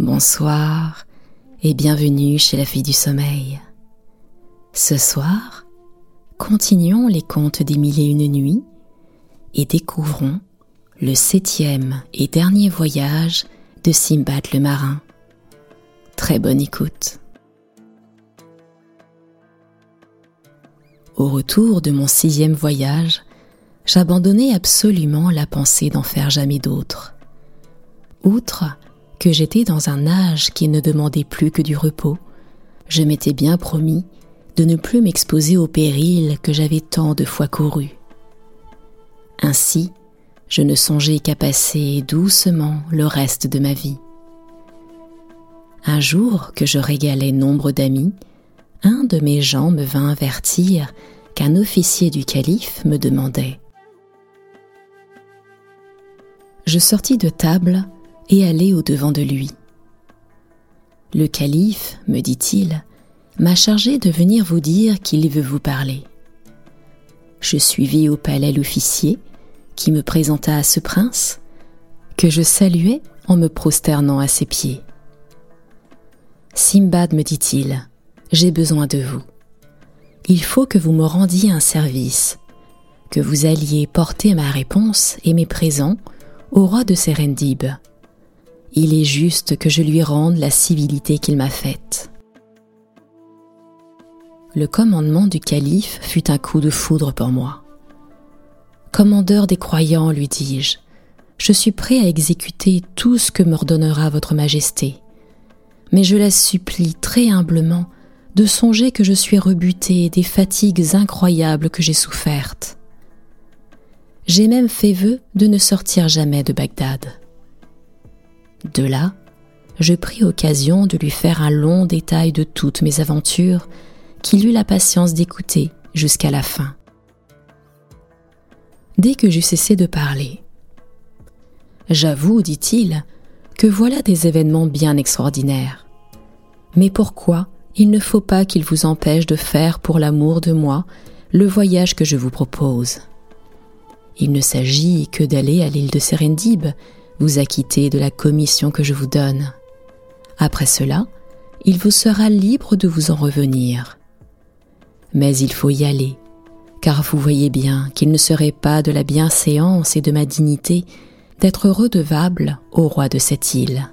Bonsoir et bienvenue chez la fille du sommeil. Ce soir, continuons les contes des mille et une nuits et découvrons le septième et dernier voyage de Simbad le marin. Très bonne écoute. Au retour de mon sixième voyage, j'abandonnai absolument la pensée d'en faire jamais d'autres. Outre que j'étais dans un âge qui ne demandait plus que du repos, je m'étais bien promis de ne plus m'exposer aux périls que j'avais tant de fois courus. Ainsi, je ne songeais qu'à passer doucement le reste de ma vie. Un jour que je régalais nombre d'amis, un de mes gens me vint avertir qu'un officier du calife me demandait. Je sortis de table et allai au-devant de lui. Le calife, me dit-il, m'a chargé de venir vous dire qu'il veut vous parler. Je suivis au palais l'officier qui me présenta à ce prince, que je saluai en me prosternant à ses pieds. Simbad, me dit-il, j'ai besoin de vous. Il faut que vous me rendiez un service, que vous alliez porter ma réponse et mes présents au roi de Serendib. Il est juste que je lui rende la civilité qu'il m'a faite. Le commandement du calife fut un coup de foudre pour moi. Commandeur des croyants, lui dis-je, je suis prêt à exécuter tout ce que m'ordonnera votre majesté, mais je la supplie très humblement de songer que je suis rebuté des fatigues incroyables que j'ai souffertes. J'ai même fait vœu de ne sortir jamais de Bagdad. De là, je pris occasion de lui faire un long détail de toutes mes aventures qu'il eut la patience d'écouter jusqu'à la fin. Dès que j'eus cessé de parler, J'avoue, dit-il, que voilà des événements bien extraordinaires. Mais pourquoi il ne faut pas qu'il vous empêche de faire pour l'amour de moi le voyage que je vous propose? Il ne s'agit que d'aller à l'île de Serendib, vous acquitter de la commission que je vous donne. Après cela, il vous sera libre de vous en revenir. Mais il faut y aller, car vous voyez bien qu'il ne serait pas de la bienséance et de ma dignité d'être redevable au roi de cette île.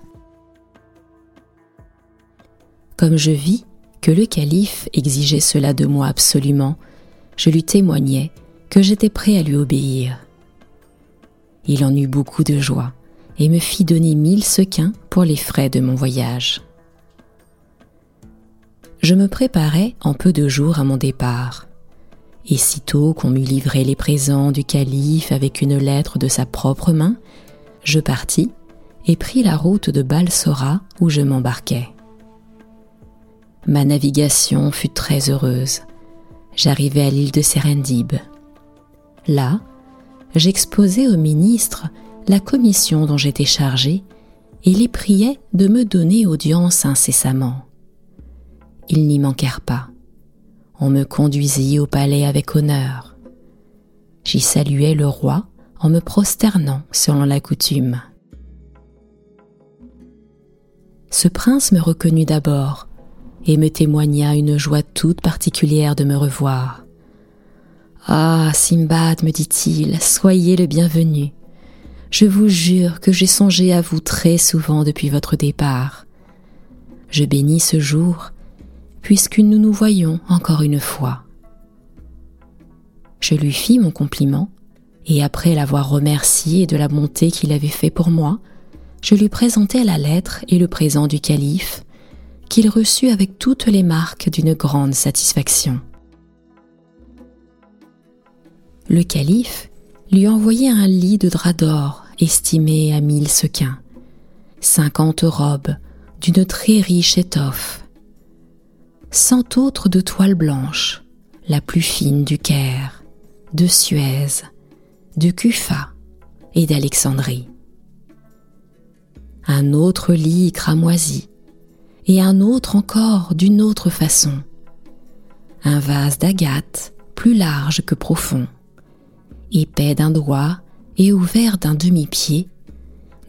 Comme je vis que le calife exigeait cela de moi absolument, je lui témoignai que j'étais prêt à lui obéir. Il en eut beaucoup de joie, et me fit donner mille sequins pour les frais de mon voyage. Je me préparais en peu de jours à mon départ, et sitôt qu'on m'eut livré les présents du calife avec une lettre de sa propre main, je partis et pris la route de Balsora où je m'embarquais. Ma navigation fut très heureuse. J'arrivai à l'île de Serendib. Là, j'exposai au ministre la commission dont j'étais chargé et les priai de me donner audience incessamment. Ils n'y manquèrent pas. On me conduisit au palais avec honneur. J'y saluai le roi en me prosternant selon la coutume. Ce prince me reconnut d'abord et me témoigna une joie toute particulière de me revoir. Ah, Simbad, me dit-il, soyez le bienvenu. Je vous jure que j'ai songé à vous très souvent depuis votre départ. Je bénis ce jour, puisque nous nous voyons encore une fois. Je lui fis mon compliment, et après l'avoir remercié de la bonté qu'il avait fait pour moi, je lui présentai la lettre et le présent du calife, qu'il reçut avec toutes les marques d'une grande satisfaction. Le calife lui envoyait un lit de drap d'or estimé à mille sequins, cinquante robes d'une très riche étoffe, cent autres de toile blanche, la plus fine du Caire, de Suez, de Cufa et d'Alexandrie. Un autre lit cramoisi, et un autre encore d'une autre façon. Un vase d'agate plus large que profond, épais d'un doigt et ouvert d'un demi-pied,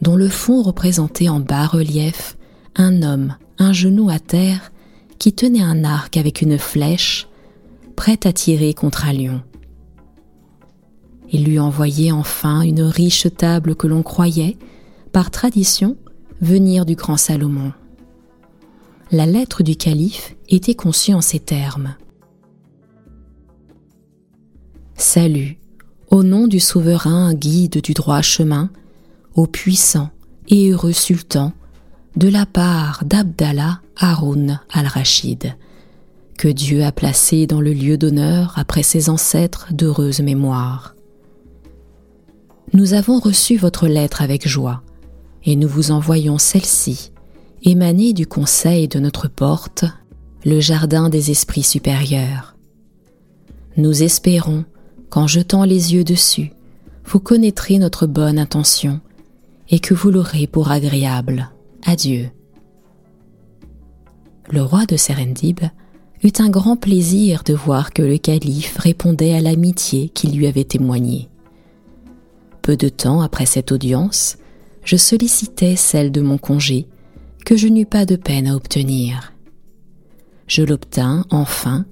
dont le fond représentait en bas-relief un homme, un genou à terre, qui tenait un arc avec une flèche, prêt à tirer contre un lion. Il lui envoyait enfin une riche table que l'on croyait, par tradition, venir du grand Salomon. La lettre du calife était conçue en ces termes. Salut, au nom du souverain guide du droit chemin, au puissant et heureux sultan, de la part d'Abdallah Haroun al-Rachid, que Dieu a placé dans le lieu d'honneur après ses ancêtres d'heureuse mémoire. Nous avons reçu votre lettre avec joie, et nous vous envoyons celle-ci, émanée du conseil de notre porte, le jardin des esprits supérieurs. Nous espérons qu'en jetant les yeux dessus, vous connaîtrez notre bonne intention et que vous l'aurez pour agréable. Adieu. Le roi de Serendib eut un grand plaisir de voir que le calife répondait à l'amitié qu'il lui avait témoignée. Peu de temps après cette audience, je sollicitai celle de mon congé, que je n'eus pas de peine à obtenir. Je l'obtins enfin,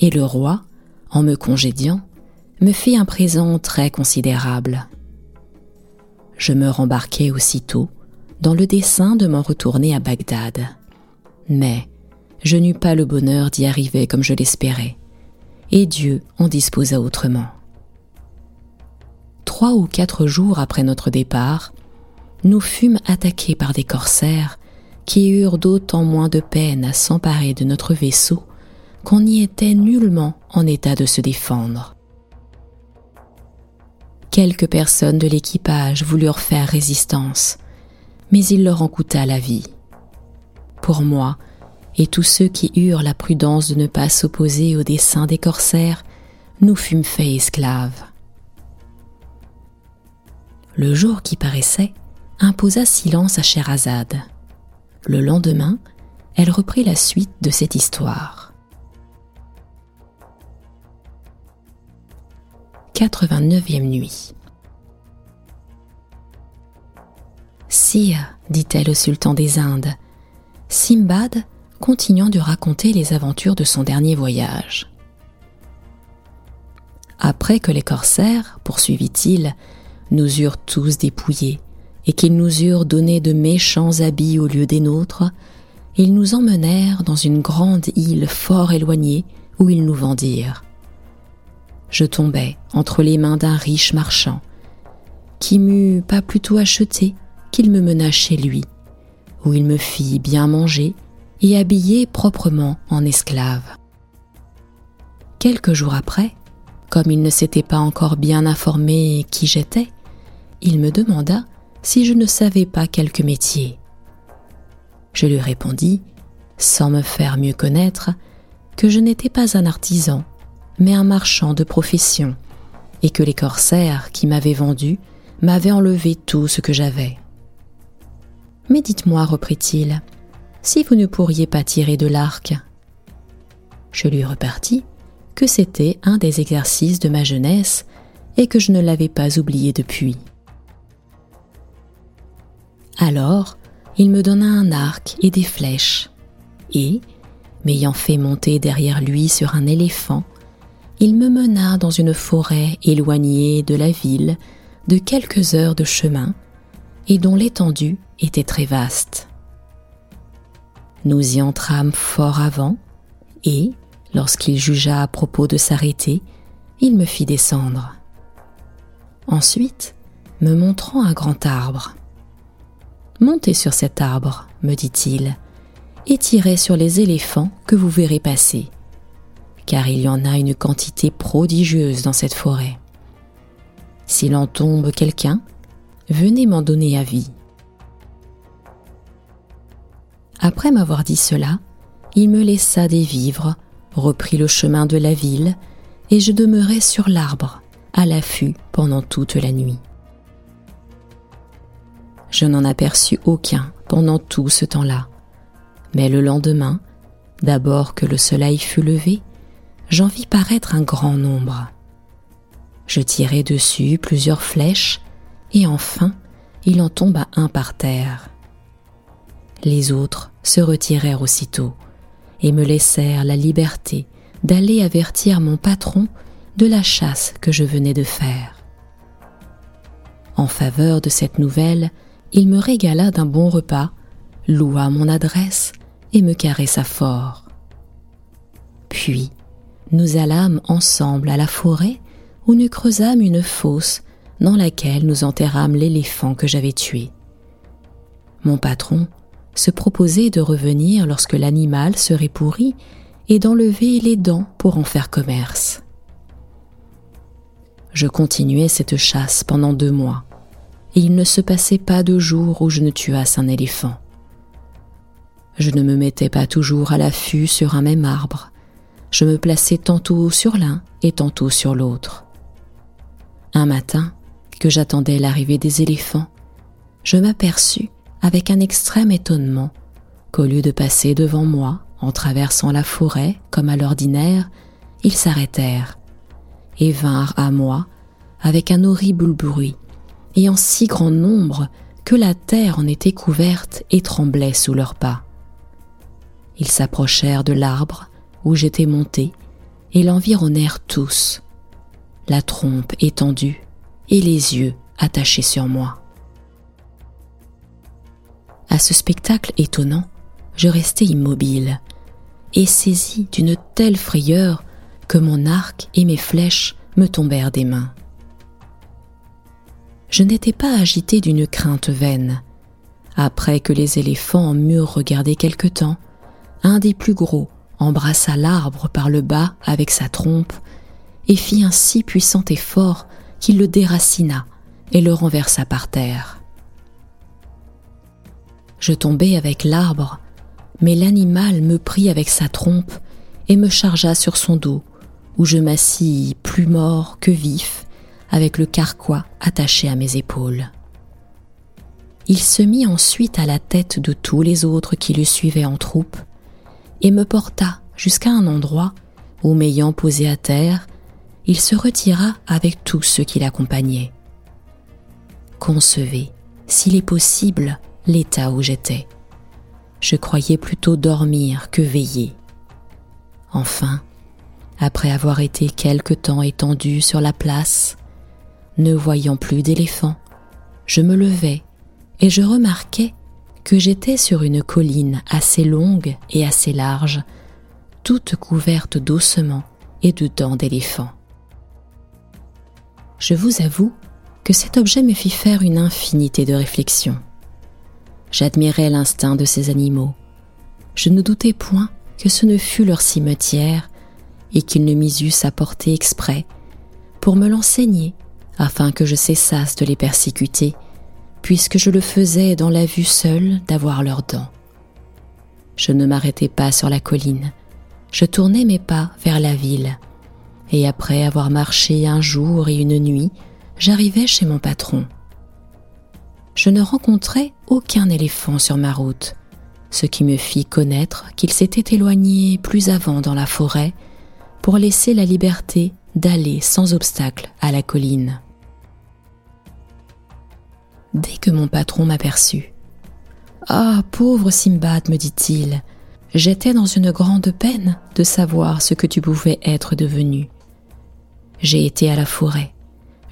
et le roi, en me congédiant, me fit un présent très considérable. Je me rembarquai aussitôt dans le dessein de m'en retourner à Bagdad. Mais je n'eus pas le bonheur d'y arriver comme je l'espérais, et Dieu en disposa autrement. Trois ou quatre jours après notre départ, nous fûmes attaqués par des corsaires qui eurent d'autant moins de peine à s'emparer de notre vaisseau qu'on n'y était nullement en état de se défendre. Quelques personnes de l'équipage voulurent faire résistance, mais il leur en coûta la vie. Pour moi, et tous ceux qui eurent la prudence de ne pas s'opposer au dessein des corsaires, nous fûmes faits esclaves. Le jour qui paraissait imposa silence à Scheherazade. Le lendemain, elle reprit la suite de cette histoire. 89e nuit. Sire, dit-elle au sultan des Indes, Simbad continuant de raconter les aventures de son dernier voyage. Après que les corsaires, poursuivit-il, nous eurent tous dépouillés, et qu'ils nous eurent donné de méchants habits au lieu des nôtres, ils nous emmenèrent dans une grande île fort éloignée où ils nous vendirent. Je tombai entre les mains d'un riche marchand, qui m'eut pas plutôt acheté qu'il me mena chez lui, où il me fit bien manger et habiller proprement en esclave. Quelques jours après, comme il ne s'était pas encore bien informé qui j'étais, il me demanda si je ne savais pas quelque métier. Je lui répondis, sans me faire mieux connaître, que je n'étais pas un artisan, mais un marchand de profession, et que les corsaires qui m'avaient vendu m'avaient enlevé tout ce que j'avais. Mais dites-moi, reprit-il, si vous ne pourriez pas tirer de l'arc. Je lui repartis que c'était un des exercices de ma jeunesse et que je ne l'avais pas oublié depuis. Alors, il me donna un arc et des flèches, et, m'ayant fait monter derrière lui sur un éléphant, il me mena dans une forêt éloignée de la ville de quelques heures de chemin, et dont l'étendue était très vaste. Nous y entrâmes fort avant, et, lorsqu'il jugea à propos de s'arrêter, il me fit descendre. Ensuite, me montrant un grand arbre, Montez sur cet arbre, me dit-il, et tirez sur les éléphants que vous verrez passer, car il y en a une quantité prodigieuse dans cette forêt. S'il en tombe quelqu'un, venez m'en donner avis. Après m'avoir dit cela, il me laissa des vivres, reprit le chemin de la ville, et je demeurai sur l'arbre, à l'affût pendant toute la nuit. Je n'en aperçus aucun pendant tout ce temps-là. Mais le lendemain, d'abord que le soleil fut levé, j'en vis paraître un grand nombre. Je tirai dessus plusieurs flèches, et enfin il en tomba un par terre. Les autres se retirèrent aussitôt et me laissèrent la liberté d'aller avertir mon patron de la chasse que je venais de faire. En faveur de cette nouvelle, il me régala d'un bon repas, loua mon adresse et me caressa fort. Puis, nous allâmes ensemble à la forêt où nous creusâmes une fosse dans laquelle nous enterrâmes l'éléphant que j'avais tué. Mon patron se proposait de revenir lorsque l'animal serait pourri et d'enlever les dents pour en faire commerce. Je continuai cette chasse pendant deux mois, et il ne se passait pas de jour où je ne tuasse un éléphant. Je ne me mettais pas toujours à l'affût sur un même arbre, je me plaçais tantôt sur l'un et tantôt sur l'autre. Un matin, que j'attendais l'arrivée des éléphants, je m'aperçus, avec un extrême étonnement, qu'au lieu de passer devant moi en traversant la forêt comme à l'ordinaire, ils s'arrêtèrent et vinrent à moi avec un horrible bruit et en si grand nombre que la terre en était couverte et tremblait sous leurs pas. Ils s'approchèrent de l'arbre où j'étais monté et l'environnèrent tous, la trompe étendue et les yeux attachés sur moi. À ce spectacle étonnant, je restai immobile et saisi d'une telle frayeur que mon arc et mes flèches me tombèrent des mains. Je n'étais pas agité d'une crainte vaine. Après que les éléphants en m'eurent regardé quelque temps, un des plus gros embrassa l'arbre par le bas avec sa trompe et fit un si puissant effort qu'il le déracina et le renversa par terre. Je tombai avec l'arbre, mais l'animal me prit avec sa trompe et me chargea sur son dos, où je m'assis plus mort que vif, avec le carquois attaché à mes épaules. Il se mit ensuite à la tête de tous les autres qui le suivaient en troupe, et me porta jusqu'à un endroit où, m'ayant posé à terre, il se retira avec tous ceux qui l'accompagnaient. Concevez, s'il est possible, l'état où j'étais. Je croyais plutôt dormir que veiller. Enfin, après avoir été quelque temps étendu sur la place, ne voyant plus d'éléphants, je me levai et je remarquai que j'étais sur une colline assez longue et assez large, toute couverte d'ossements et de dents d'éléphants. Je vous avoue que cet objet me fit faire une infinité de réflexions. J'admirais l'instinct de ces animaux. Je ne doutais point que ce ne fût leur cimetière et qu'ils ne m'y eussent apporté exprès pour me l'enseigner afin que je cessasse de les persécuter, puisque je le faisais dans la vue seule d'avoir leurs dents. Je ne m'arrêtais pas sur la colline, je tournais mes pas vers la ville, et après avoir marché un jour et une nuit, j'arrivai chez mon patron. Je ne rencontrai aucun éléphant sur ma route, ce qui me fit connaître qu'il s'était éloigné plus avant dans la forêt pour laisser la liberté d'aller sans obstacle à la colline. Dès que mon patron m'aperçut, Ah, pauvre Simbad, me dit-il, j'étais dans une grande peine de savoir ce que tu pouvais être devenu. J'ai été à la forêt.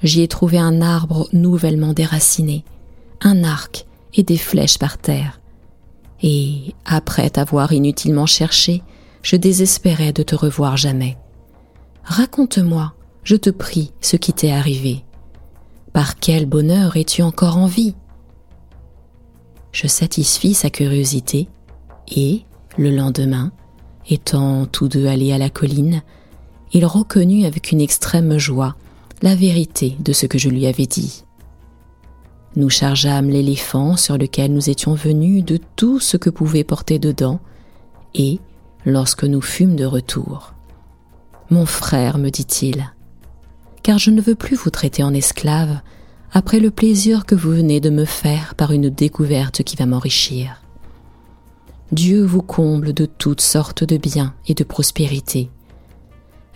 J'y ai trouvé un arbre nouvellement déraciné, un arc et des flèches par terre. Et, après t'avoir inutilement cherché, je désespérais de te revoir jamais. Raconte-moi, je te prie, ce qui t'est arrivé. Par quel bonheur es-tu encore en vie? Je satisfis sa curiosité et, le lendemain, étant tous deux allés à la colline, il reconnut avec une extrême joie la vérité de ce que je lui avais dit. Nous chargeâmes l'éléphant sur lequel nous étions venus de tout ce que pouvait porter dedans, et, lorsque nous fûmes de retour, Mon frère, me dit-il, car je ne veux plus vous traiter en esclave après le plaisir que vous venez de me faire par une découverte qui va m'enrichir. Dieu vous comble de toutes sortes de biens et de prospérités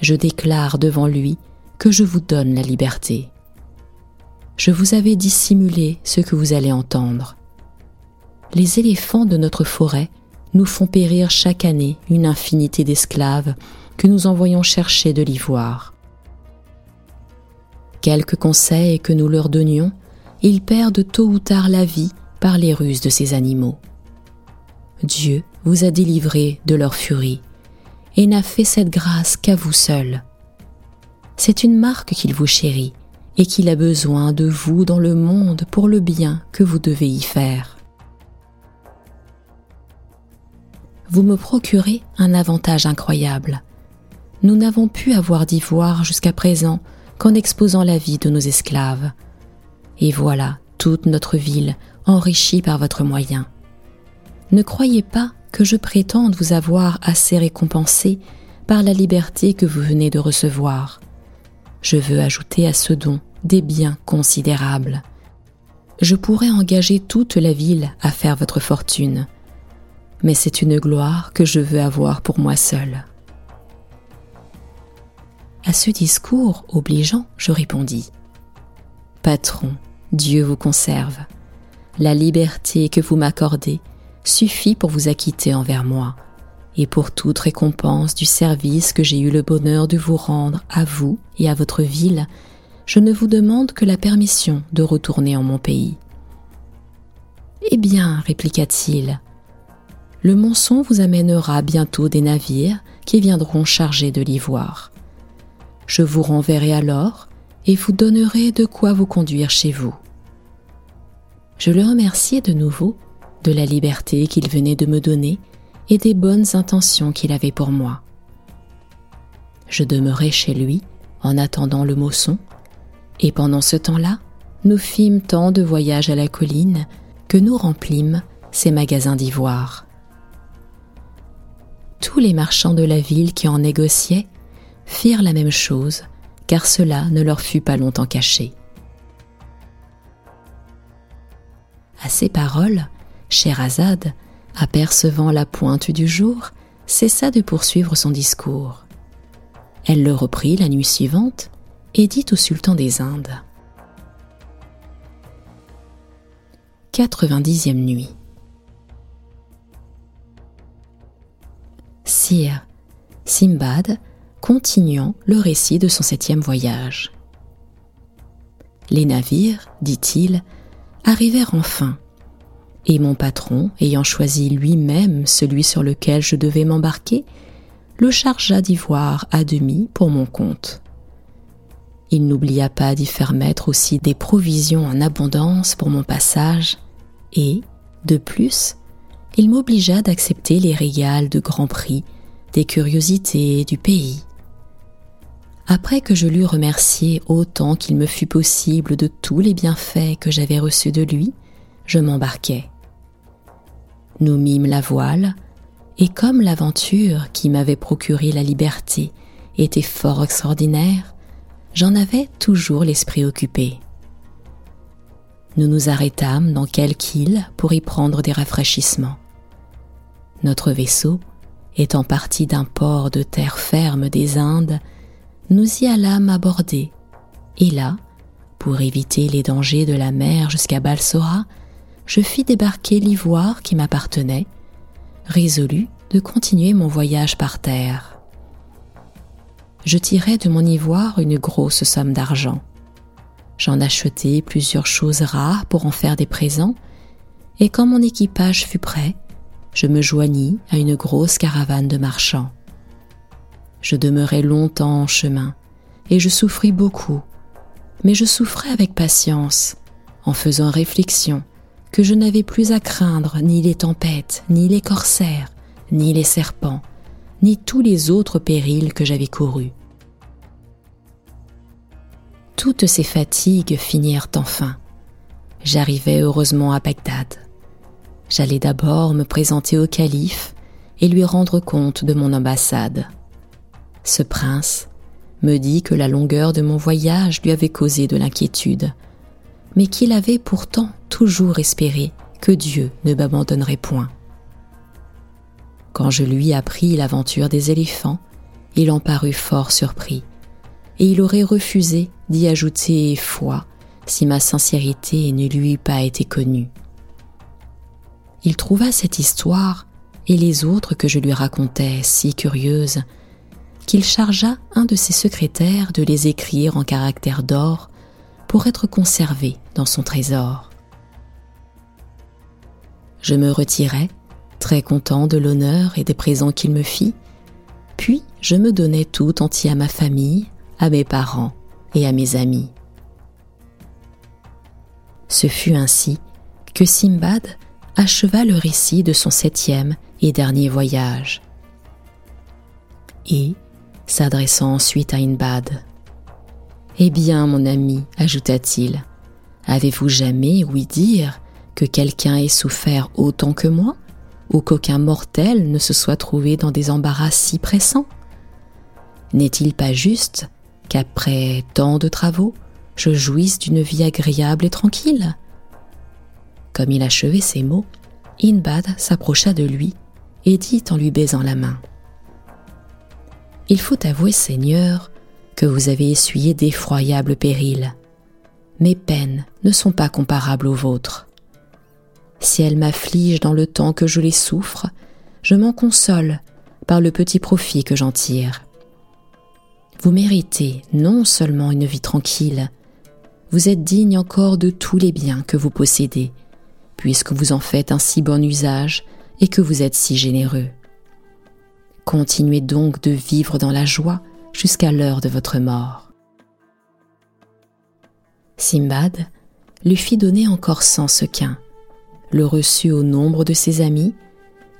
je déclare devant lui que je vous donne la liberté. Je vous avais dissimulé ce que vous allez entendre. Les éléphants de notre forêt nous font périr chaque année une infinité d'esclaves que nous envoyons chercher de l'ivoire. Quelques conseils que nous leur donnions, ils perdent tôt ou tard la vie par les ruses de ces animaux. Dieu vous a délivré de leur furie et n'a fait cette grâce qu'à vous seul. C'est une marque qu'il vous chérit et qu'il a besoin de vous dans le monde pour le bien que vous devez y faire. Vous me procurez un avantage incroyable. Nous n'avons pu avoir d'ivoire jusqu'à présent qu'en exposant la vie de nos esclaves. Et voilà toute notre ville enrichie par votre moyen. Ne croyez pas que je prétende vous avoir assez récompensé par la liberté que vous venez de recevoir. Je veux ajouter à ce don des biens considérables. Je pourrais engager toute la ville à faire votre fortune, mais c'est une gloire que je veux avoir pour moi seul. À ce discours obligeant, je répondis Patron, Dieu vous conserve. La liberté que vous m'accordez suffit pour vous acquitter envers moi et pour toute récompense du service que j'ai eu le bonheur de vous rendre à vous et à votre ville, je ne vous demande que la permission de retourner en mon pays. Eh bien, répliqua-t-il, le monçon vous amènera bientôt des navires qui viendront chargés de l'ivoire. Je vous renverrai alors et vous donnerai de quoi vous conduire chez vous. Je le remerciai de nouveau de la liberté qu'il venait de me donner et des bonnes intentions qu'il avait pour moi. Je demeurai chez lui en attendant le moçon, et pendant ce temps-là, nous fîmes tant de voyages à la colline que nous remplîmes ses magasins d'ivoire. Tous les marchands de la ville qui en négociaient firent la même chose, car cela ne leur fut pas longtemps caché. À ces paroles, Scheherazade, apercevant la pointe du jour, cessa de poursuivre son discours. Elle le reprit la nuit suivante et dit au sultan des Indes. 90e nuit. Sire, Simbad, continuant le récit de son septième voyage. Les navires, dit-il, arrivèrent enfin et mon patron, ayant choisi lui-même celui sur lequel je devais m'embarquer, le chargea d'ivoire à demi pour mon compte. Il n'oublia pas d'y faire mettre aussi des provisions en abondance pour mon passage, et, de plus, il m'obligea d'accepter les régales de grand prix des curiosités du pays. Après que je l'eus remercié autant qu'il me fut possible de tous les bienfaits que j'avais reçus de lui, je m'embarquai. Nous mîmes la voile, et comme l'aventure qui m'avait procuré la liberté était fort extraordinaire, j'en avais toujours l'esprit occupé. Nous nous arrêtâmes dans quelque île pour y prendre des rafraîchissements. Notre vaisseau, étant parti d'un port de terre ferme des Indes, nous y allâmes aborder, et là, pour éviter les dangers de la mer jusqu'à Balsora, je fis débarquer l'ivoire qui m'appartenait, résolu de continuer mon voyage par terre. Je tirai de mon ivoire une grosse somme d'argent. J'en achetai plusieurs choses rares pour en faire des présents, et quand mon équipage fut prêt, je me joignis à une grosse caravane de marchands. Je demeurai longtemps en chemin, et je souffris beaucoup, mais je souffrais avec patience, en faisant réflexion que je n'avais plus à craindre ni les tempêtes, ni les corsaires, ni les serpents, ni tous les autres périls que j'avais courus. Toutes ces fatigues finirent enfin. J'arrivai heureusement à Bagdad. J'allais d'abord me présenter au calife et lui rendre compte de mon ambassade. Ce prince me dit que la longueur de mon voyage lui avait causé de l'inquiétude, mais qu'il avait pourtant toujours espéré que Dieu ne m'abandonnerait point. Quand je lui appris l'aventure des éléphants, il en parut fort surpris, et il aurait refusé d'y ajouter foi si ma sincérité ne lui eût pas été connue. Il trouva cette histoire et les autres que je lui racontais si curieuses qu'il chargea un de ses secrétaires de les écrire en caractères d'or pour être conservés dans son trésor. Je me retirai, très content de l'honneur et des présents qu'il me fit, puis je me donnai tout entier à ma famille, à mes parents et à mes amis. Ce fut ainsi que Simbad acheva le récit de son septième et dernier voyage. Et, s'adressant ensuite à Inbad, Eh bien, mon ami, ajouta-t-il, avez-vous jamais ouï dire que quelqu'un ait souffert autant que moi, ou qu'aucun mortel ne se soit trouvé dans des embarras si pressants? N'est-il pas juste qu'après tant de travaux, je jouisse d'une vie agréable et tranquille? Comme il achevait ces mots, Inbad s'approcha de lui et dit en lui baisant la main Il faut avouer, Seigneur, que vous avez essuyé d'effroyables périls. Mes peines ne sont pas comparables aux vôtres. Si elles m'affligent dans le temps que je les souffre, je m'en console par le petit profit que j'en tire. Vous méritez non seulement une vie tranquille, vous êtes digne encore de tous les biens que vous possédez, puisque vous en faites un si bon usage et que vous êtes si généreux. Continuez donc de vivre dans la joie jusqu'à l'heure de votre mort. Simbad lui fit donner encore cent sequins, le reçut au nombre de ses amis,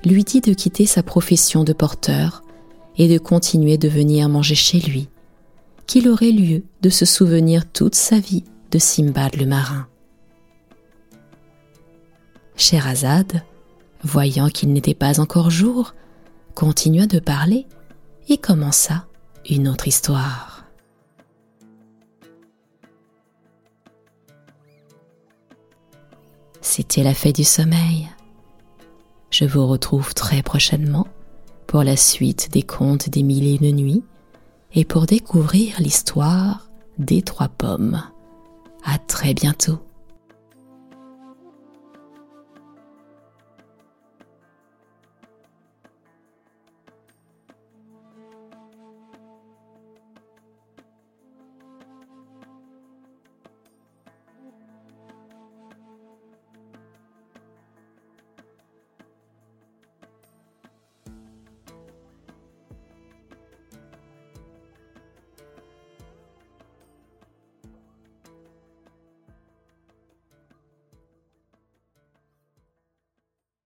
lui dit de quitter sa profession de porteur et de continuer de venir manger chez lui, qu'il aurait lieu de se souvenir toute sa vie de Simbad le marin. Sherazade, voyant qu'il n'était pas encore jour, continua de parler et commença une autre histoire. C'était la fête du sommeil. Je vous retrouve très prochainement pour la suite des contes des mille et une nuits et pour découvrir l'histoire des trois pommes. À très bientôt.